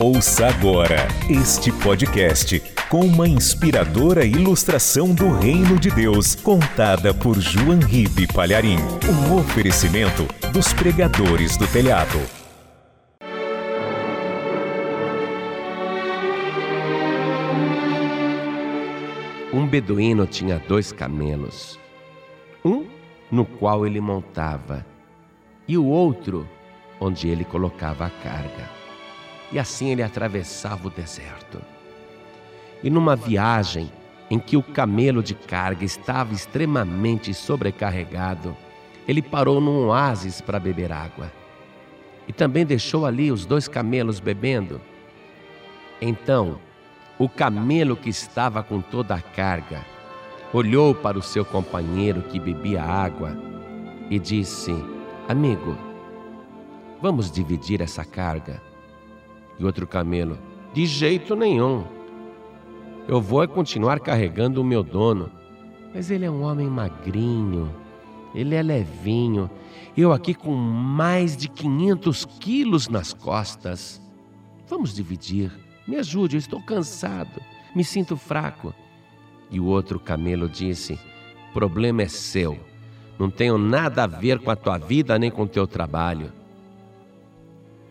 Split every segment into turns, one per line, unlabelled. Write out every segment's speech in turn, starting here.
Ouça agora este podcast com uma inspiradora ilustração do Reino de Deus, contada por João Ribe Palharim. Um oferecimento dos pregadores do telhado.
Um beduíno tinha dois camelos, um no qual ele montava e o outro onde ele colocava a carga. E assim ele atravessava o deserto. E numa viagem em que o camelo de carga estava extremamente sobrecarregado, ele parou num oásis para beber água. E também deixou ali os dois camelos bebendo. Então, o camelo que estava com toda a carga olhou para o seu companheiro que bebia água e disse: Amigo, vamos dividir essa carga. E outro camelo: De jeito nenhum. Eu vou continuar carregando o meu dono, mas ele é um homem magrinho, ele é levinho, eu aqui com mais de 500 quilos nas costas. Vamos dividir. Me ajude, eu estou cansado, me sinto fraco. E o outro camelo disse: Problema é seu. Não tenho nada a ver com a tua vida nem com o teu trabalho.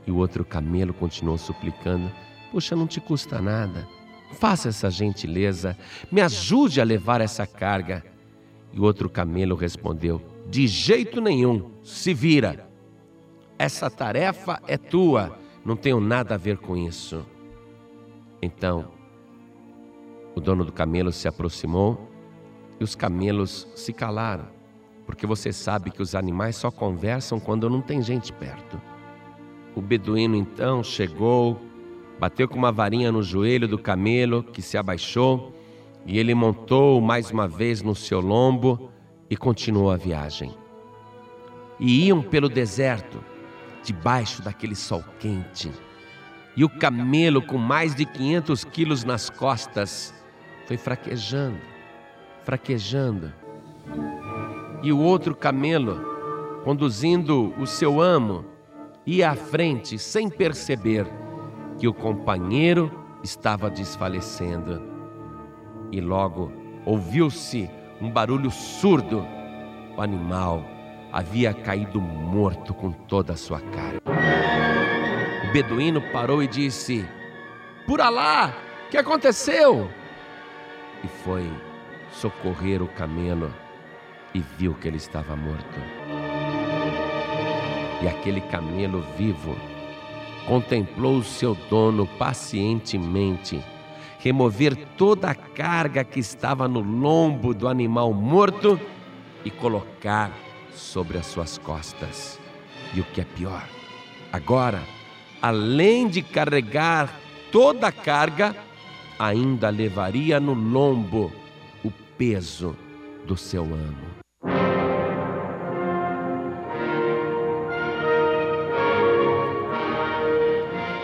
E o outro camelo continuou suplicando: Puxa, não te custa nada. Faça essa gentileza, me ajude a levar essa carga. E o outro camelo respondeu: De jeito nenhum, se vira. Essa tarefa é tua, não tenho nada a ver com isso. Então, o dono do camelo se aproximou e os camelos se calaram, porque você sabe que os animais só conversam quando não tem gente perto. O beduíno então chegou, bateu com uma varinha no joelho do camelo, que se abaixou, e ele montou mais uma vez no seu lombo e continuou a viagem. E iam pelo deserto, debaixo daquele sol quente e o camelo, com mais de 500 quilos nas costas, foi fraquejando, fraquejando. E o outro camelo, conduzindo o seu amo, ia à frente sem perceber que o companheiro estava desfalecendo. E logo ouviu-se um barulho surdo. O animal havia caído morto com toda a sua carga beduíno parou e disse: Por Alá, que aconteceu? E foi socorrer o camelo e viu que ele estava morto. E aquele camelo vivo contemplou o seu dono pacientemente remover toda a carga que estava no lombo do animal morto e colocar sobre as suas costas. E o que é pior, agora além de carregar toda a carga, ainda levaria no lombo o peso do seu amo.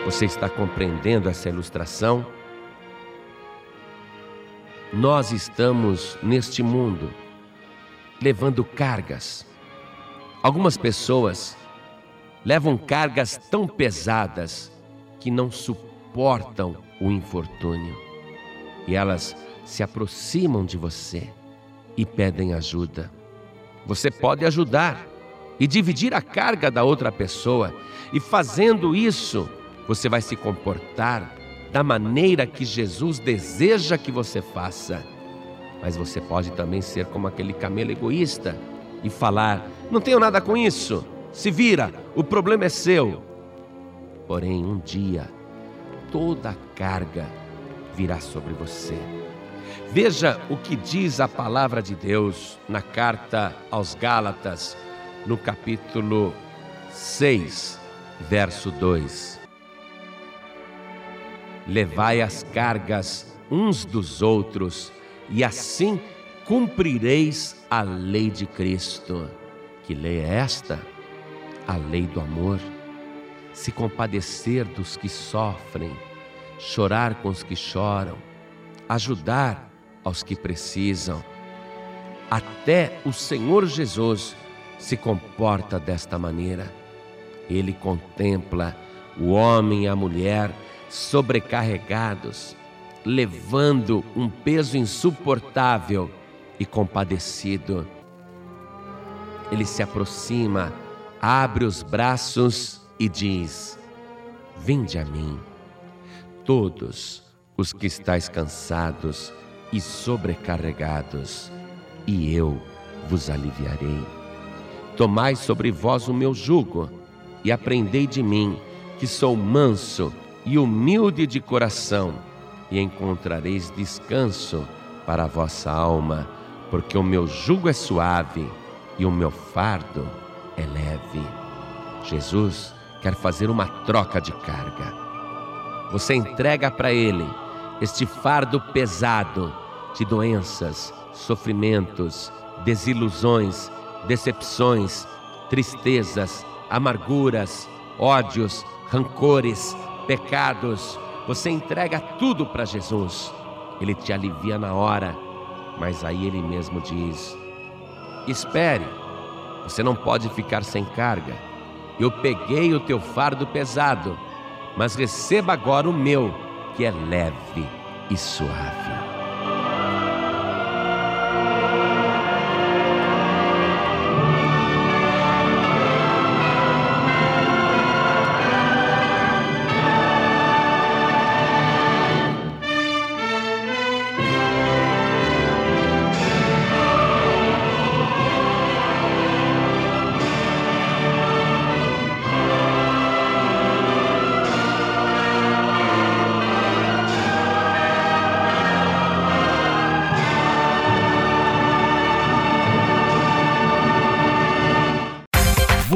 Você está compreendendo essa ilustração? Nós estamos neste mundo levando cargas. Algumas pessoas levam cargas tão pesadas que não suportam o infortúnio. E elas se aproximam de você e pedem ajuda. Você pode ajudar e dividir a carga da outra pessoa, e fazendo isso, você vai se comportar da maneira que Jesus deseja que você faça. Mas você pode também ser como aquele camelo egoísta e falar: não tenho nada com isso se vira, o problema é seu. Porém, um dia, toda a carga virá sobre você. Veja o que diz a palavra de Deus na carta aos Gálatas, no capítulo 6, verso 2. Levai as cargas uns dos outros, e assim cumprireis a lei de Cristo. Que lei é esta? a lei do amor, se compadecer dos que sofrem, chorar com os que choram, ajudar aos que precisam. Até o Senhor Jesus se comporta desta maneira. Ele contempla o homem e a mulher sobrecarregados, levando um peso insuportável e compadecido. Ele se aproxima, abre os braços e diz: Vinde a mim, todos os que estáis cansados e sobrecarregados, e eu vos aliviarei. Tomai sobre vós o meu jugo e aprendei de mim, que sou manso e humilde de coração, e encontrareis descanso para a vossa alma, porque o meu jugo é suave e o meu fardo é leve. Jesus quer fazer uma troca de carga. Você entrega para Ele este fardo pesado de doenças, sofrimentos, desilusões, decepções, tristezas, amarguras, ódios, rancores, pecados. Você entrega tudo para Jesus. Ele te alivia na hora, mas aí ele mesmo diz: Espere, você não pode ficar sem carga. Eu peguei o teu fardo pesado, mas receba agora o meu, que é leve e suave.